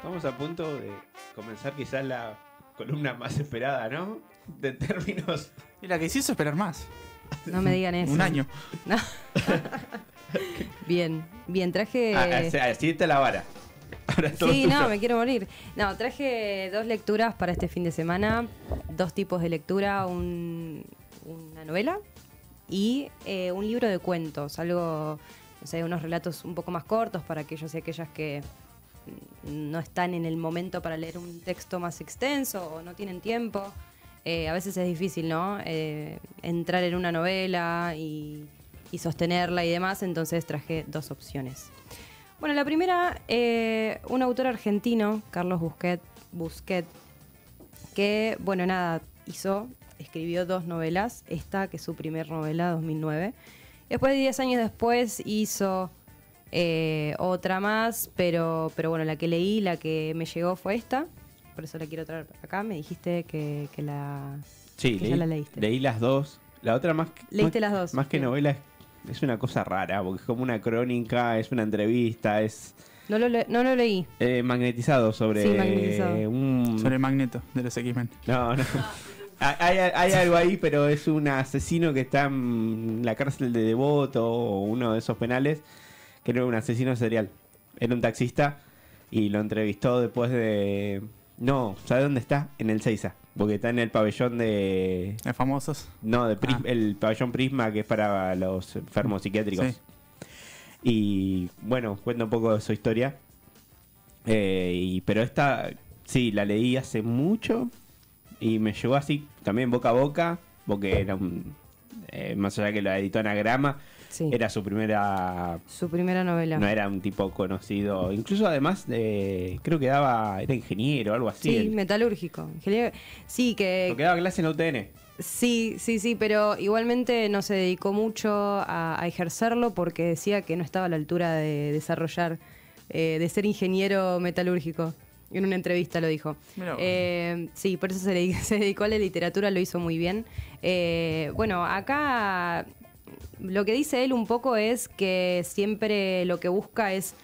Estamos a punto de comenzar quizás la columna más esperada, ¿no? De términos. Y la que hizo esperar más. No me digan eso. Un año. No. bien, bien, traje. Ah, o sea, así está la vara. Ahora Sí, no, me quiero morir. No, traje dos lecturas para este fin de semana. Dos tipos de lectura: un- una novela y eh, un libro de cuentos. Algo, o sea, unos relatos un poco más cortos para aquellos y aquellas que no están en el momento para leer un texto más extenso o no tienen tiempo. Eh, a veces es difícil, ¿no? Eh, entrar en una novela y, sostenerla y demás, entonces traje dos opciones. Bueno, la primera, eh, un autor argentino, Carlos Busquet, Busquet, que, bueno, nada, hizo, escribió dos novelas, esta que es su primer novela, 2009. Después, 10 años después, hizo eh, otra más, pero, pero bueno, la que leí, la que me llegó fue esta, por eso la quiero traer acá. Me dijiste que, que la... Sí, que leí, ya la leíste. leí las dos. La otra más que, Leíste más, las dos, Más que novela es, es una cosa rara, porque es como una crónica, es una entrevista, es No lo, le- no lo leí. eh, magnetizado sobre Sí, magnetizado. un... Sobre Magneto de los X-Men. No, no. Hay, hay- hay algo ahí, pero es un asesino que está en la cárcel de Devoto o uno de esos penales, que no era un asesino serial. Era un taxista y lo entrevistó después de... No, ¿sabe dónde está? En el Seiza, porque está en el pabellón de... Los famosos. No, de Pris- Ah. el pabellón Prisma, que es para los enfermos psiquiátricos. Sí. Y bueno, cuenta un poco de su historia. Eh, y, pero esta, sí, la leí hace mucho y me llegó así también boca a boca, porque era un, eh, más allá que la editó Anagrama, Sí. era su primera, Su primera novela. no era un tipo conocido, incluso además de, creo que daba, era ingeniero o algo así, Sí, metalúrgico. Ingeniero- Sí, que porque daba clase en la UTN. sí, sí, sí, pero igualmente no se dedicó mucho a, a ejercerlo porque decía que no estaba a la altura de desarrollar, eh, de ser ingeniero metalúrgico. En una entrevista lo dijo. Eh, sí, por eso se, le- se dedicó a la literatura, lo hizo muy bien. Eh, bueno, acá lo que dice él un poco es que siempre lo que busca es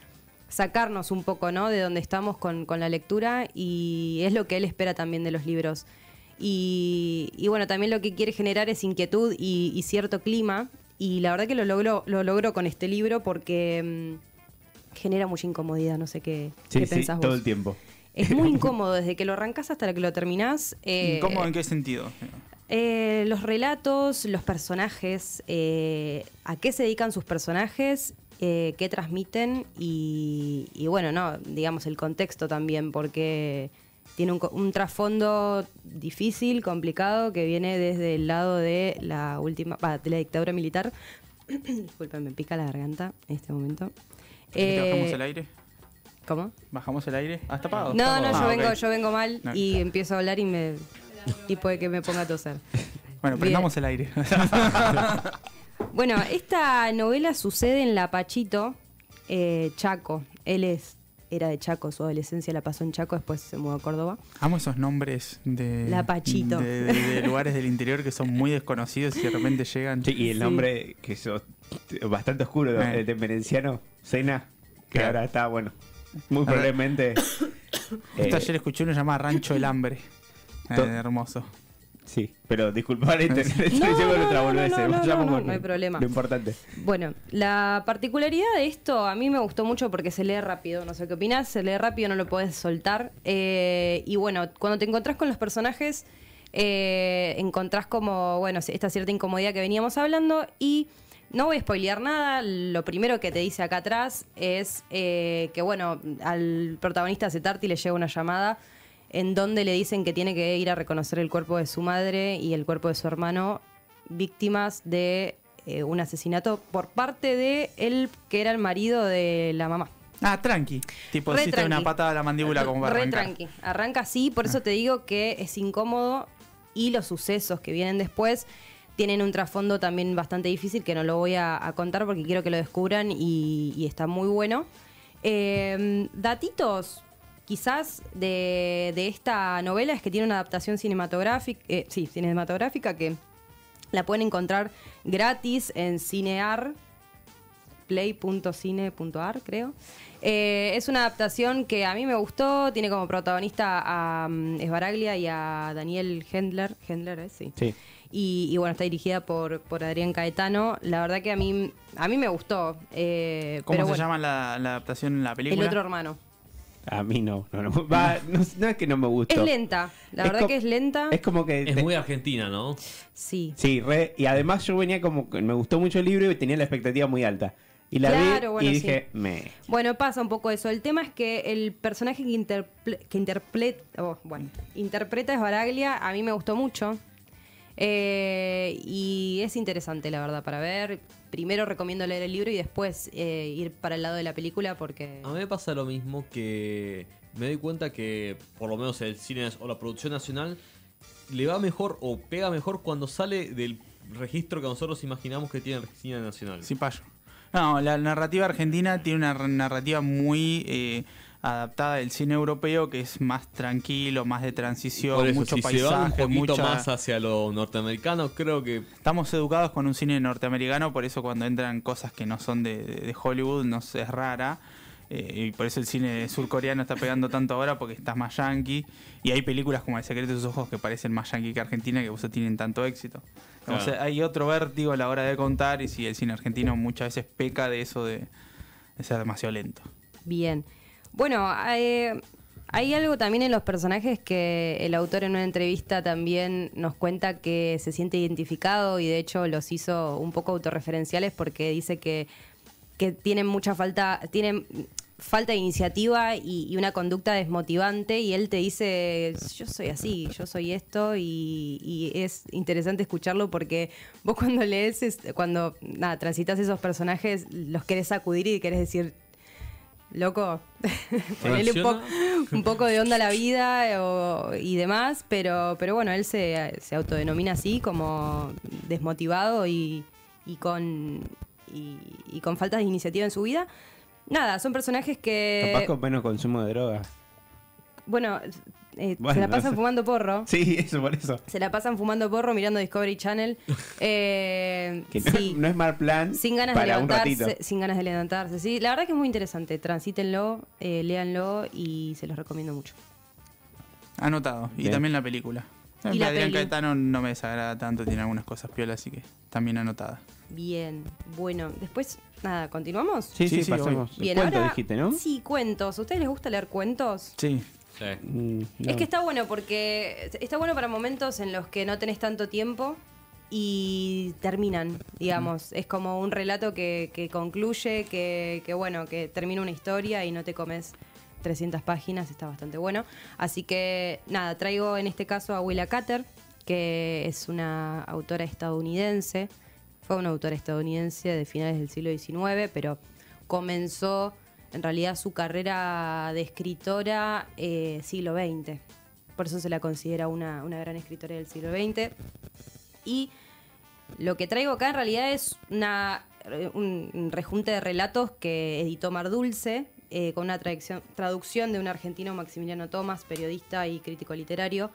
sacarnos un poco, ¿no? De donde estamos con, con la lectura y es lo que él espera también de los libros. Y, y bueno, también lo que quiere generar es inquietud y, y cierto clima. Y la verdad que lo logró, lo logró con este libro porque mm, genera mucha incomodidad, no sé qué, Sí, qué sí, pensás todo el tiempo. Es muy incómodo desde que lo arrancas hasta que lo terminás. eh, ¿Cómo? ¿En qué sentido? Eh, los relatos, los personajes, eh, a qué se dedican sus personajes, eh, qué transmiten y, y bueno, no, digamos el contexto también, porque tiene un, trasfondo difícil, complicado, que viene desde el lado de la última, va, de la dictadura militar. Disculpen, me pica la garganta en este momento. ¿Te bajamos el aire? ¿Cómo? ¿Bajamos el aire? Ah, está apagado. No, no, yo Ah, vengo, yo vengo mal No. y empiezo a hablar y me y puede que me ponga a toser. Bueno, Bien. prendamos el aire. Bueno, esta novela sucede en Lapachito, eh, Chaco. Él es, era de Chaco, su adolescencia la pasó en Chaco, después se mudó a Córdoba. Amo esos nombres de, Lapachito. de, de- de lugares del interior que son muy desconocidos y de repente llegan. Sí, y el Sí. nombre que es bastante oscuro, Eh. el de Merenciano, Cena, que Claro. ahora está, bueno, muy probablemente... Justo eh, ayer escuché uno llamado Rancho el Hambre. Eh, hermoso. Sí, pero disculpa la internet, No, hay problema. Lo importante. Bueno, la particularidad de esto a mí me gustó mucho porque se lee rápido, no sé qué opinas, se lee rápido, no lo puedes soltar. Eh, y bueno, cuando te encontrás con los personajes, eh, encontrás como, bueno, esta cierta incomodidad que veníamos hablando y no voy a spoilear nada, lo primero que te dice acá atrás es eh, que, bueno, al protagonista Cetarti le llega una llamada en donde le dicen que tiene que ir a reconocer el cuerpo de su madre y el cuerpo de su hermano víctimas de eh, un asesinato por parte de él que era el marido de la mamá. Ah, tranqui. Tipo, Re hiciste una tranqui. patada a la mandíbula como para Re arrancar. tranqui. Arranca así, por eso te digo que es incómodo y los sucesos que vienen después tienen un trasfondo también bastante difícil que no lo voy a, a contar porque quiero que lo descubran y, y está muy bueno. Eh, datitos quizás de, de esta novela es que tiene una adaptación cinematográfica, eh, sí, cinematográfica que la pueden encontrar gratis en Cinear. play.cine.ar, creo. Eh, es una adaptación que a mí me gustó, tiene como protagonista a um, Esbaraglia y a Daniel Hendler, Hendler, ¿eh? sí. Sí. Y, y bueno, está dirigida por, por Adrián Caetano. La verdad que a mí, a mí me gustó. eh, ¿Cómo pero se bueno, llama la, la adaptación en la El película? otro hermano. A mí no. No, no, va, no, no es que no me gustó. Es lenta, la Es verdad que es lenta. Es como que. Es te- muy argentina, ¿no? Sí. Sí, re, y además yo venía como. que Me gustó mucho el libro y tenía la expectativa muy alta. Y la Claro, vi bueno, y sí. dije, me. Bueno, pasa un poco eso. El tema es que el personaje que, interple- que interple- oh, bueno, interpreta es Baraglia, a mí me gustó mucho. Eh, y es interesante, la verdad, para ver. Primero recomiendo leer el libro y después eh, ir para el lado de la película porque... A mí me pasa lo mismo que me doy cuenta que por lo menos el cine o la producción nacional le va mejor o pega mejor cuando sale del registro que nosotros imaginamos que tiene el cine nacional. Sí, payo. No, la narrativa argentina tiene una narrativa muy eh, adaptada del cine europeo que es más tranquilo, más de transición, Por eso, mucho si se va un paisaje, poquito mucha... más hacia lo norteamericano, creo que Estamos educados con un cine norteamericano, por eso cuando entran cosas que no son de, de- de Hollywood nos es rara. eh, y por eso el cine surcoreano está pegando tanto ahora porque está más yankee. Y hay películas como El secreto de sus ojos que parecen más yankee que Argentina que por eso tienen tanto éxito. O sea, Claro. hay otro vértigo a la hora de contar y si el cine argentino muchas veces peca de eso de, de ser demasiado lento. Bien. Bueno, hay algo también en los personajes que el autor en una entrevista también nos cuenta que se siente identificado y de hecho los hizo un poco autorreferenciales porque dice que, que tienen mucha falta, tienen falta de iniciativa y, una conducta desmotivante y él te dice yo soy así, yo soy esto y, es interesante escucharlo porque vos cuando lees, es- cuando nada, transitas esos personajes, los querés sacudir y querés decir loco, ponele un, po- un poco de onda a la vida eh, o- y demás, pero, pero bueno, él se, se autodenomina así como desmotivado y, y con y, y con falta de iniciativa en su vida. Nada, son personajes que, Capaz con menos consumo de drogas. bueno, eh, Bueno, se la no pasan sé. fumando porro. Sí, eso por eso. Se la pasan fumando porro mirando Discovery Channel. Eh, Que no, sí. no es mal plan Sin ganas de para levantarse, sin ganas de levantarse. Sí, la verdad que es muy interesante. Transítenlo, eh, léanlo y se los recomiendo mucho. Anotado. Y también la película. Y la Adrián peli. Caetano no me desagrada tanto, tiene algunas cosas piolas, así que también anotada. Bien, bueno, después, nada, ¿continuamos? Sí, sí, Sí, sí, pasemos. Bien, Cuento ahora- dijiste, ¿no? Sí, cuentos. ¿A ustedes les gusta leer cuentos? Sí. Sí. Mm, no. Es que está bueno porque está bueno para momentos en los que no tenés tanto tiempo y terminan, digamos. Es como un relato que, que concluye, que, que, bueno, que termina una historia y no te comes 300 páginas, está bastante bueno. Así que nada, traigo en este caso a Willa Cutter, que es una autora estadounidense. Fue una autora estadounidense de finales del siglo XIX, pero comenzó en realidad su carrera de escritora eh, siglo XX. Por eso se la considera una, una gran escritora del siglo XX. Y lo que traigo acá en realidad es una, un, un rejunte de relatos que editó Mar Dulce, eh, con una traducción, de un argentino, Maximiliano Tomás, periodista y crítico literario.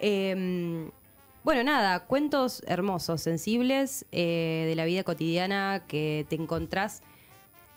Eh, bueno, nada, cuentos hermosos, sensibles, eh, de la vida cotidiana que te encontrás.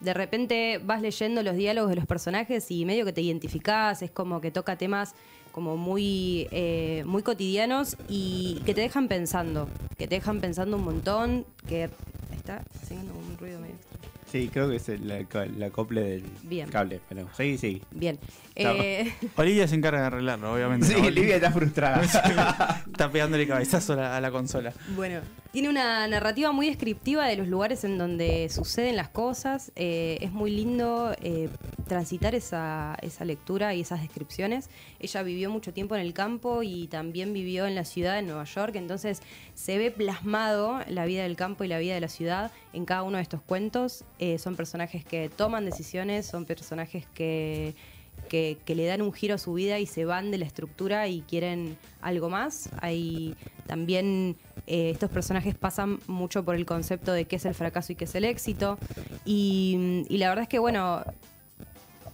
De repente vas leyendo los diálogos de los personajes y medio que te identificás, es como que toca temas como muy, eh, muy cotidianos y que te dejan pensando, que te dejan pensando un montón, que está haciendo un ruido medio extraño. Sí, creo que es el, la, la acople del Bien. cable. Pero sí, sí. Bien. Eh, Olivia se encarga de arreglarlo, obviamente. Sí, ¿no? Livia está frustrada. Está pegándole cabezazo a la, a la consola. Bueno, tiene una narrativa muy descriptiva de los lugares en donde suceden las cosas. Eh, es muy lindo eh, transitar esa, esa lectura y esas descripciones. Ella vivió mucho tiempo en el campo y también vivió en la ciudad, en Nueva York. Entonces se ve plasmado la vida del campo y la vida de la ciudad en cada uno de estos cuentos. Eh, son personajes que toman decisiones, son personajes que que, que le dan un giro a su vida y se van de la estructura y quieren algo más. Hay también eh, estos personajes pasan mucho por el concepto de qué es el fracaso y qué es el éxito. Y, y la verdad es que, bueno,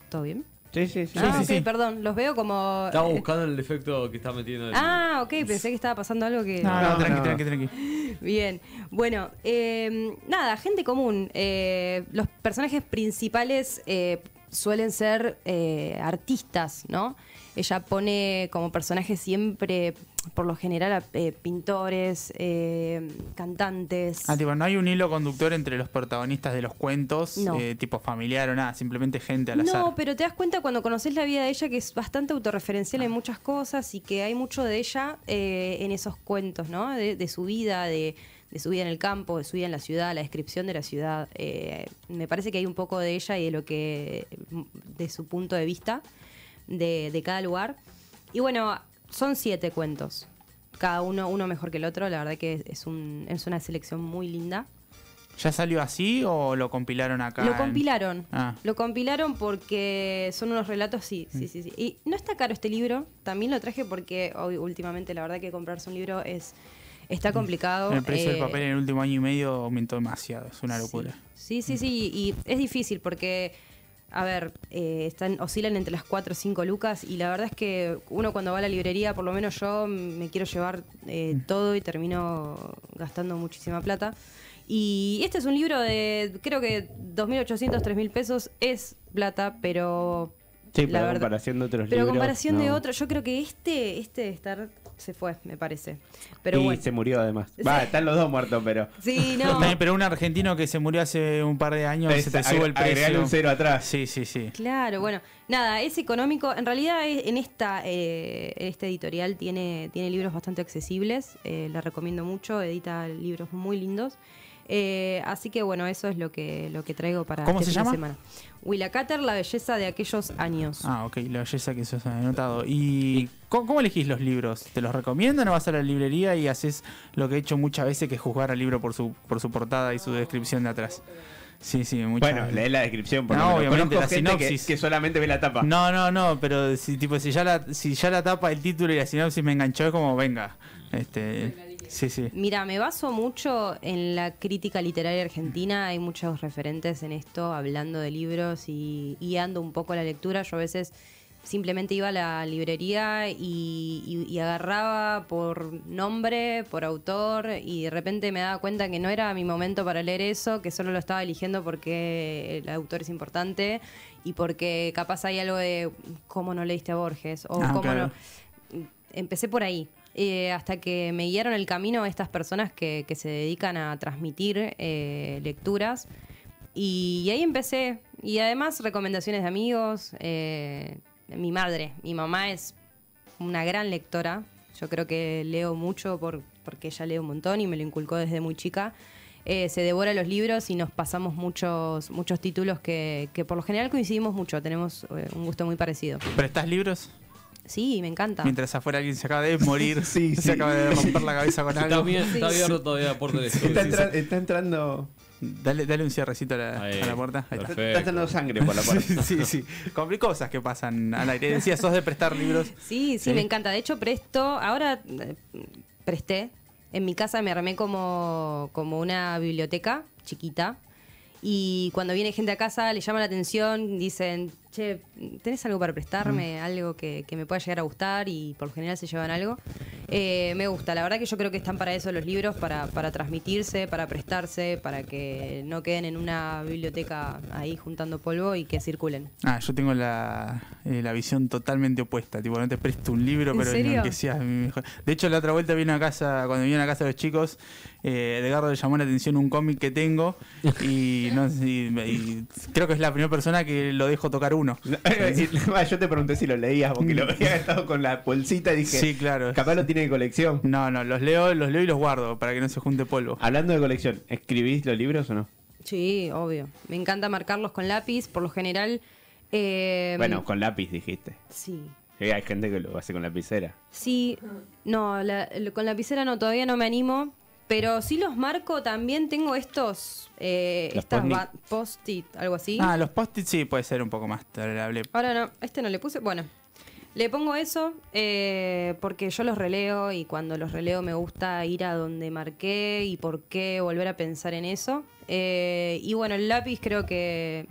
¿todo bien? Sí, sí, sí. ah, sí, ok, sí. perdón, los veo como... Estaba buscando el efecto que está metiendo el... Ah, ok, pensé que estaba pasando algo que... No, no, No, tranqui, no. tranqui, tranqui. Bien, bueno, eh, nada, gente común. Eh, los personajes principales eh, suelen ser eh, artistas, ¿no? Ella pone como personajes siempre, por lo general, a eh, pintores, eh, cantantes. Ah, tipo, no hay un hilo conductor entre los protagonistas de los cuentos, No. tipo familiar o nada, simplemente gente al azar. No, pero te das cuenta cuando conoces la vida de ella que es bastante autorreferencial en muchas cosas y que hay mucho de ella eh, en esos cuentos, ¿no? De, de su vida, de, de su vida en el campo, de su vida en la ciudad, la descripción de la ciudad. Eh, me parece que hay un poco de ella y de lo que, de su punto de vista de, de cada lugar. Y bueno, son siete cuentos. Cada uno, uno mejor que el otro. La verdad que es, un, es una selección muy linda. ¿Ya salió así o lo compilaron acá? Lo en- compilaron. Ah. Lo compilaron porque son unos relatos, sí, sí, sí, sí. Y no está caro este libro. También lo traje porque hoy, últimamente la verdad que comprarse un libro es está complicado. El precio del Eh, papel en el último año y medio aumentó demasiado, es una locura. Sí, sí, sí. Y es difícil porque, a ver, eh, están, oscilan entre las 4 o 5 lucas y la verdad es que uno cuando va a la librería, por lo menos yo me quiero llevar eh, Mm. todo y termino gastando muchísima plata. Y este es un libro de, creo que 2.800, 3.000 pesos es plata, pero... Sí, la pero verdad- comparación de otros Pero libros. comparación de no. otro, yo creo que este, este de estar se fue, me parece. Pero y bueno. se murió además. Va, están los dos muertos, pero. Sí, no. Pero un argentino que se murió hace un par de años se te Es- sube el precio. un cero atrás. Sí, sí, sí. Claro, bueno, nada, es económico. En realidad, es- en esta eh, este editorial tiene, tiene libros bastante accesibles. eh, la recomiendo mucho, edita libros muy lindos. Eh, así que bueno, eso es lo que, lo que traigo para ¿Cómo este se fin de llama? semana. La belleza de aquellos años. Ah, ok, la belleza que se ha anotado. ¿Y cómo, cómo elegís los libros? ¿Te los recomiendan o vas a la librería y haces lo que he hecho muchas veces, que es juzgar al libro por su, por su portada y su descripción de atrás? Sí, sí, muchas Bueno, veces. lee la descripción. Porque No, no, obviamente, la que, sinopsis. que solamente ve la tapa. No, no, no, pero si, tipo, si, ya la, si ya la tapa el título y la sinopsis me enganchó, es como, venga. Este, sí, sí. Mira, me baso mucho en la crítica literaria argentina. Hay muchos referentes en esto, hablando de libros y guiando un poco la lectura. Yo a veces simplemente iba a la librería y, y- y agarraba por nombre, por autor, y de repente me daba cuenta que no era mi momento para leer eso, que solo lo estaba eligiendo porque el autor es importante y porque capaz hay algo de cómo no leíste a Borges o Ah, cómo claro. no empecé por ahí. Eh, hasta que me guiaron el camino estas personas que, se dedican a transmitir eh, lecturas. Y, ahí empecé. Y además recomendaciones de amigos. eh, mi madre, mi mamá es una gran lectora. Yo creo que leo mucho por, porque ella lee un montón y me lo inculcó desde muy chica. Se devora los libros y nos pasamos muchos, muchos títulos que, por lo general coincidimos mucho. Tenemos un gusto muy parecido. ¿Prestás libros? Sí, me encanta. Mientras afuera alguien se acaba de morir, Sí, se sí. acaba de romper la cabeza con Está, algo. bien, está abierto todavía la puerta del estudio. Está, sí, entra- sí. está entrando. Dale, dale un cierrecito a la, Ahí, a la puerta. Ahí está. Está entrando sangre por la puerta. Sí, sí. Con cosas que pasan al aire. Decías, sos de prestar libros. Sí, sí, Sí. me encanta. De hecho, presto, ahora eh, presté. En mi casa me armé como, como una biblioteca chiquita. Y cuando viene gente a casa, le llama la atención, dicen, che, ¿tenés algo para prestarme? Algo que, que me pueda llegar a gustar y por lo general se llevan algo. Eh, me gusta, la verdad que yo creo que están para eso los libros, para, para transmitirse, para prestarse, para que no queden en una biblioteca ahí juntando polvo y que circulen. Ah, yo tengo la, eh, la visión totalmente opuesta. Tipo, no te presto un libro, ¿En pero que sea mejor. De hecho, la otra vuelta vine a casa, cuando vine a casa de los chicos, eh, Edgardo le llamó la atención un cómic que tengo y, no sé, y- y creo que es la primera persona que lo dejo tocar uno. Ah, Yo te pregunté si lo leías porque lo había estado con la bolsita y dije. Sí, claro. Capaz lo tiene de colección. No, no, los leo, los leo y los guardo para que no se junte polvo. Hablando de colección, ¿escribís los libros o no? Sí, obvio. Me encanta marcarlos con lápiz, por lo general. eh, Bueno, con lápiz dijiste. Sí. Sí, hay gente que lo hace con lapicera. Sí, no, la- con lapicera no, todavía no me animo. Pero sí los marco, también tengo estos, eh, Los estas post-it. ba- post-it, algo así. Ah, los post-it sí puede ser un poco más tolerable. Ahora no, este no le puse. Bueno, le pongo eso eh, porque yo los releo y cuando los releo me gusta ir a donde marqué y por qué volver a pensar en eso. Eh, y bueno, el lápiz creo que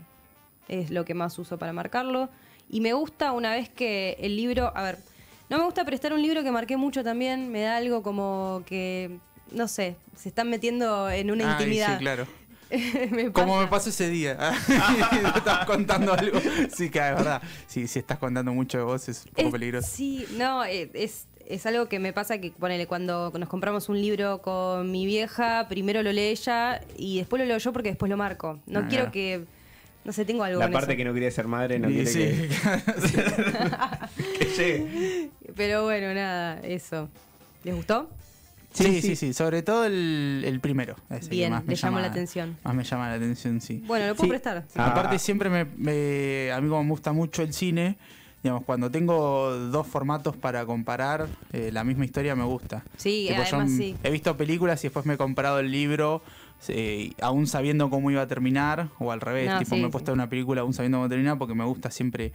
es lo que más uso para marcarlo. Y me gusta una vez que el libro, a ver, no me gusta prestar un libro que marqué mucho también, me da algo como que, no sé, se están metiendo en una Ay, intimidad. Sí, claro. Me Como pasa. me pasó ese día. estás contando algo. Sí, que es verdad. Sí, si estás contando mucho de vos es un poco Es- peligroso. Sí, no, eh, es, es algo que me pasa que, ponele, cuando nos compramos un libro con mi vieja, primero lo lee ella y después lo leo yo porque después lo marco. No Ah, quiero claro. que, no sé, tengo algo La con parte eso. que no quiere ser madre no Y quiere sí, que, que llegue. Pero bueno, nada, eso. ¿Les gustó? Sí, sí, sí, sobre todo el, el primero. ese que Bien, más me le llama- la atención. Más me llama la atención, sí. Bueno, lo puedo Sí. prestar. Ah. Aparte siempre me, me- a mí como me gusta mucho el cine, digamos, cuando tengo dos formatos para comparar eh, la misma historia me gusta. Sí, Tipo, además sí. he visto películas y después me he comprado el libro eh, aún sabiendo cómo iba a terminar o al revés, No, tipo sí, me he puesto sí. una película aún sabiendo cómo terminar porque me gusta siempre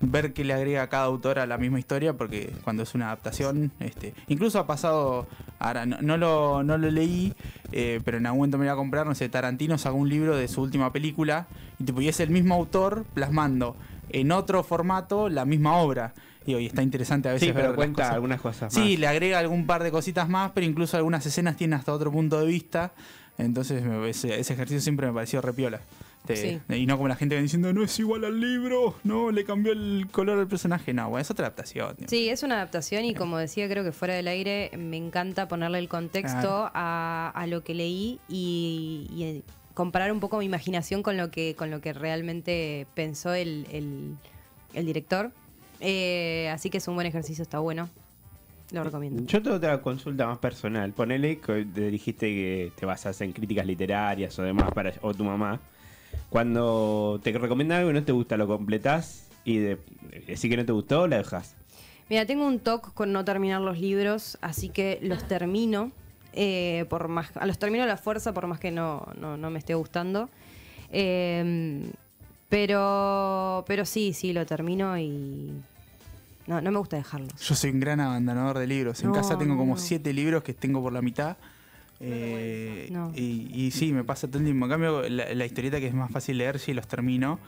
ver qué le agrega cada autor a la misma historia porque cuando es una adaptación, este, incluso ha pasado, ahora no, no lo, no lo leí, eh, pero en algún momento me iba a comprar, no sé, Tarantino sacó un libro de su última película y, tipo, y es el mismo autor plasmando en otro formato la misma obra. Y hoy está interesante a veces Sí, ver pero las cuenta cosas. algunas cosas Sí, más. le agrega algún par de cositas más, pero incluso algunas escenas tienen hasta otro punto de vista. Entonces ese, ese ejercicio siempre me pareció repiola. Te- Sí. Y no como la gente que diciendo, no es igual al libro, no, le cambió el color al personaje. No, bueno, es otra adaptación. Sí, es una adaptación y como decía, creo que fuera del aire me encanta ponerle el contexto a, a lo que leí y, y, eh, comparar un poco mi imaginación con lo que, con lo que realmente pensó el, el- el director. Eh, así que es un buen ejercicio, está bueno. Lo recomiendo. Yo tengo otra consulta más personal. Ponele que te dijiste que te basas en críticas literarias o demás para o tu mamá. Cuando te recomiendan algo y no te gusta, lo completás y de, que no te gustó, la dejas. Mira, tengo un toque con no terminar los libros, así que los termino. eh, por más, los termino a la fuerza por más que no, no, no me esté gustando. Eh, pero, pero sí, sí, lo termino y no, no me gusta dejarlos. Yo soy un gran abandonador de libros. En No, casa tengo no, como no. siete libros que tengo por la mitad. Eh, No. y, y sí, me pasa todo el tiempo. En cambio, la, la historieta que es más fácil leer, sí los termino.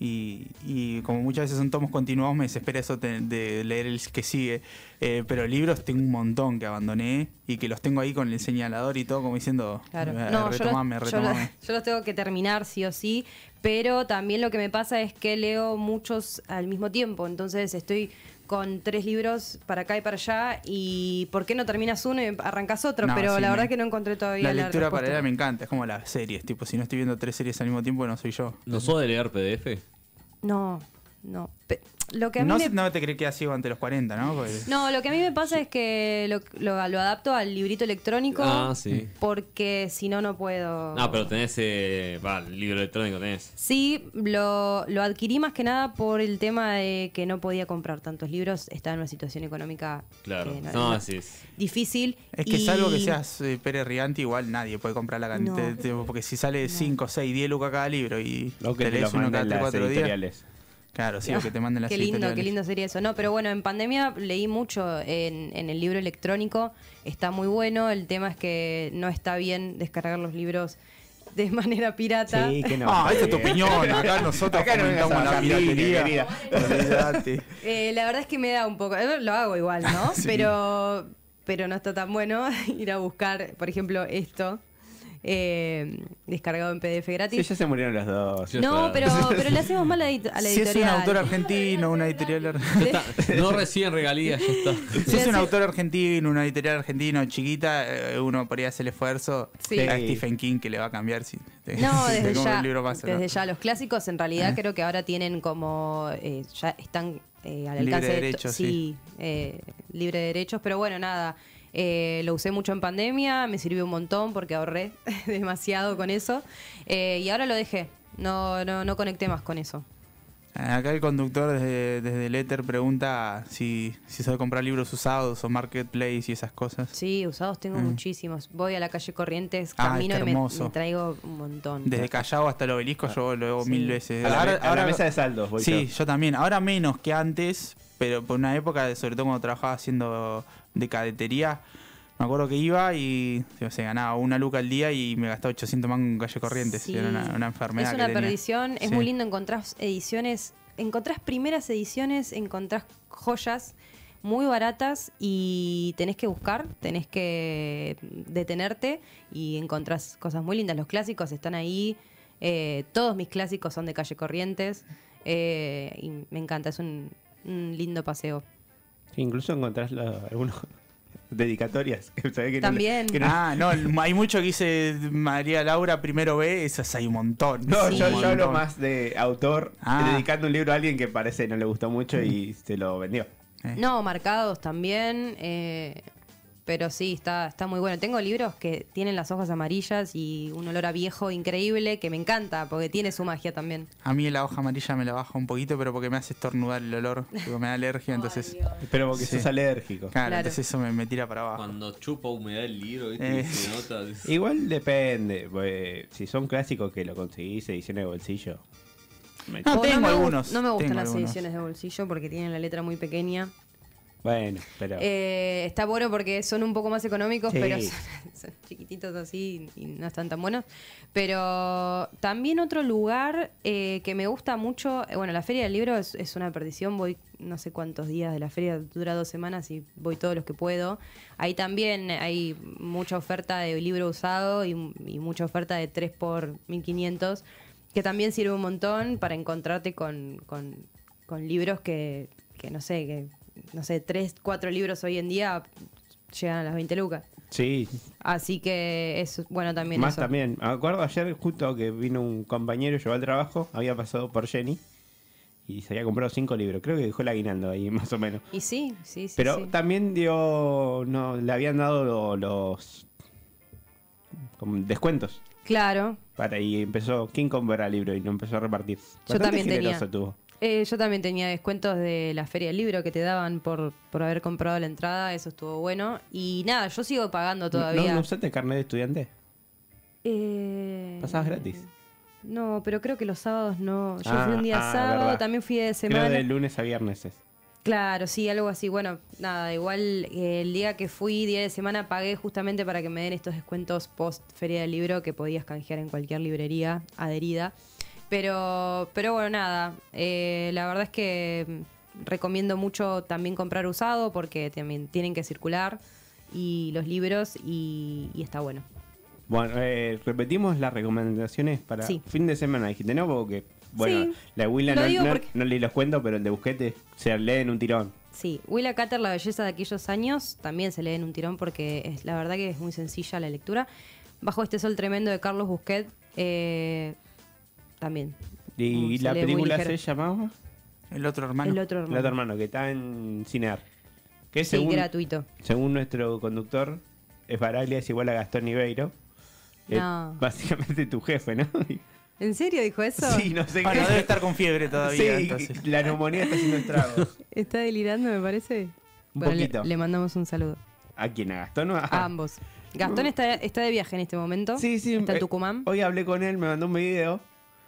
Y, y como muchas veces son tomos continuados, me desespera eso de, de leer el que sigue. Eh, pero libros tengo un montón que abandoné y que los tengo ahí con el señalador y todo, como diciendo, Claro. eh, No, yo los, retomame, yo los- retomame. yo los tengo que terminar sí o sí, pero también lo que me pasa es que leo muchos al mismo tiempo, entonces estoy con tres libros para acá y para allá y ¿por qué no terminas uno y arrancas otro? No, pero sí, la me- verdad que no encontré todavía La la, lectura respuesta. paralela me encanta, es como las series, tipo, si no estoy viendo tres series al mismo tiempo no soy yo. ¿No sos de leer PDF? No, no. Pe- Lo que a mí No, me- no te crees que sido ante los 40, ¿no? Porque- No, lo que a mí me pasa es que lo, lo- lo adapto al librito electrónico Ah, sí. porque si no, no puedo... Ah, pero tenés. Eh, va, el libro electrónico tenés. Sí, lo, lo adquirí más que nada por el tema de que no podía comprar tantos libros. Estaba en una situación económica Claro. que no- No, no- sí. es- difícil. Es que y- salvo que seas eh, Pérez Rianti, igual nadie puede comprar la cantidad. No. de- porque si sale 5, 6, 10 lucas cada libro y O que te lees uno cada manden 3, las 4 días. Claro, sí, o que te manden las Qué lindo, editoriales. qué lindo sería eso. No, pero bueno, en pandemia leí mucho en, en el libro electrónico. Está muy bueno. El tema es que no está bien descargar los libros de manera pirata. Sí, que no. Ah, esa es tu opinión. Acá nosotros Acá no fomentamos la piratería. Eh, la verdad es que me da un poco. eh, Lo hago igual, ¿no? Sí. Pero, pero no está tan bueno ir a buscar, por ejemplo, esto eh, descargado en PDF Sí, gratis. ya se murieron los dos. Sí. no, pero, pero le hacemos mal a, la edit- a la Si es un editorial. autor argentino, una editorial ar- No reciben regalías, ya está. Si es un autor argentino, una editorial argentina chiquita, eh, uno podría hacer el esfuerzo Sí. a Stephen King que le va a cambiar si te, No, si desde ya. el libro pasa, ¿no? desde ya. Los clásicos en realidad Ah. creo que ahora tienen como. eh, ya están eh, al Libre alcance de to- derechos, sí. sí. eh, libre de derechos. Pero bueno, nada. Eh, lo usé mucho en pandemia, me sirvió un montón porque ahorré demasiado con eso. eh, y ahora lo dejé. No, no, no conecté más con eso. Acá el conductor desde, desde el Ether pregunta si, si se debe comprar libros usados o marketplace y esas cosas. Sí, usados tengo Mm. muchísimos. Voy a la calle Corrientes, Ay, camino y me, traigo un montón. Desde Callao hasta el obelisco yo lo hago Sí. mil veces. A la, me- a la mesa de saldos, voy Sí, yo. yo también. Ahora menos que antes, pero por una época, sobre todo cuando trabajaba haciendo de cadetería, me acuerdo que iba y o sea, ganaba una luca al día y me gastaba 800 mangos en calle Corrientes. Sí. Era una, una enfermedad. Es que una tenía. perdición. Es Sí. muy lindo encontrar ediciones encontrás primeras ediciones, encontrás joyas muy baratas y tenés que buscar, tenés que detenerte y encontrás cosas muy lindas. Los clásicos están ahí, eh, todos mis clásicos son de calle Corrientes eh, y me encanta, es un, un lindo paseo. Incluso encontrás la- algunos dedicatorias. que no También. que no- Ah, no, hay mucho que dice María Laura primero B, esas hay un montón. No, Sí. yo, Un yo hablo más de autor Ah. dedicando un libro a alguien que parece no le gustó mucho y se lo vendió. Eh. No, marcados también. eh, pero sí, está, está muy bueno. Tengo libros que tienen las hojas amarillas y un olor a viejo increíble que me encanta porque tiene su magia también. A mí la hoja amarilla me la baja un poquito, pero porque me hace estornudar el olor, digo, me da alergia, entonces... Pero porque Sí. sos alérgico. Claro, Claro. entonces eso me, me tira para abajo. Cuando chupa humedad el libro, ¿viste? Eh. Se nota. Igual depende. pues, si son clásicos que lo conseguís edición de bolsillo. me- No, tengo me algunos, No me gustan las algunos. ediciones de bolsillo porque tienen la letra muy pequeña. Bueno, pero. Eh, está bueno porque son un poco más económicos, Sí. pero son, son chiquititos así y no están tan buenos. Pero también otro lugar eh, que me gusta mucho, eh, bueno, la Feria del Libro es, es una perdición, voy no sé cuántos días de la feria, dura dos semanas y voy todos los que puedo. Ahí también hay mucha oferta de libro usado y, y mucha oferta de 3 por 1500, que también sirve un montón para encontrarte con, con- con libros que, que no sé, que no sé, 3, 4 libros hoy en día llegan a las 20 lucas. Sí, Así que es bueno también más eso. también. Me acuerdo ayer justo que vino un compañero, llegó al trabajo, había pasado por Jenny y se había comprado cinco libros. Creo que dejó el aguinaldo ahí, más o menos. Y sí, sí, sí. Pero sí. también dio. No, le habían dado lo- los. como descuentos. Claro. Para, y empezó. ¿Quién comprará el libro? Y lo empezó a repartir. Yo también tenía. tuvo. Eh, yo también tenía descuentos de la Feria del Libro que te daban por, por haber comprado la entrada, eso estuvo bueno. Y nada, yo sigo pagando ¿No, todavía. ¿No usaste carnet de estudiante? Eh, Pasabas gratis. No, pero creo que los sábados no. Yo Ah, fui un día ah, sábado, verdad. también fui de semana. Creo de lunes a viernes es. Claro, sí, algo así. Bueno, nada, igual eh, el día que fui, día de semana, pagué justamente para que me den estos descuentos post Feria del Libro que podías canjear en cualquier librería adherida. Pero, pero bueno, nada, eh, la verdad es que mm, recomiendo mucho también comprar usado porque también tienen que circular y los libros y, y está bueno. Bueno, eh, repetimos las recomendaciones para Sí. fin de semana, dijiste, ¿no? Porque, bueno, Sí, la de Willa no, no- porque- no los cuentos, pero el de Busquete se lee en un tirón. Sí, Willa Cater, La belleza de aquellos años, también se lee en un tirón porque es, la verdad que es muy sencilla la lectura. Bajo este sol tremendo de Carlos Busquet, eh, también. Y la película se llamaba El otro hermano. El otro El hermano. otro hermano, que está en Cinear. Que Sí, según, gratuito. según nuestro conductor, es Baraglia es igual a Gastón Ibeiro. Es No. básicamente tu jefe, ¿no? ¿En serio dijo eso? Sí, no sé Bueno, qué. debe estar con fiebre todavía. Sí, entonces. la neumonía está haciendo estragos. ¿Está delirando, me parece? Un Bueno, poquito. Le, mandamos un saludo. ¿A quién? ¿A Gastón o a, A ambos. Gastón está, está de viaje en este momento. Sí, sí. Está en eh, Tucumán. Hoy hablé con él, me mandó un video.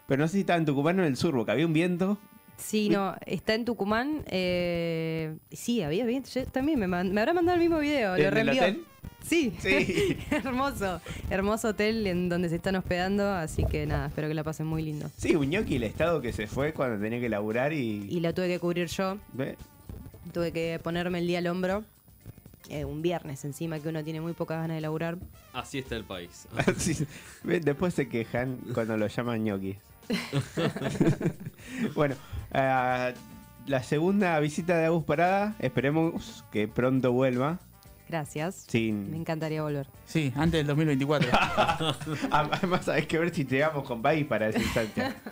Pero no sé si estaba en Tucumán o en el sur, porque había un viento. Sí, no, está en Tucumán. eh, sí, había bien. Yo también me, man- me habrá mandado el mismo video. Lo ¿En el reenvió. hotel? Sí. Sí. hermoso. Hermoso hotel en donde se están hospedando. Así que nada, espero que la pasen muy lindo. Sí, Uñoqui, el estado que se fue cuando tenía que laburar y. Y la tuve que cubrir yo. ¿Ve? Tuve que ponerme el día al hombro. eh, un viernes encima que uno tiene muy pocas ganas de laburar. Así está el país. Después se quejan cuando lo llaman ñoquis. bueno, ah, la segunda visita de Agus Parada, esperemos que pronto vuelva. Gracias. Me Sin... encantaría volver. Sí, antes del 2024. Además, hay que ver si llegamos con país para esa instancia.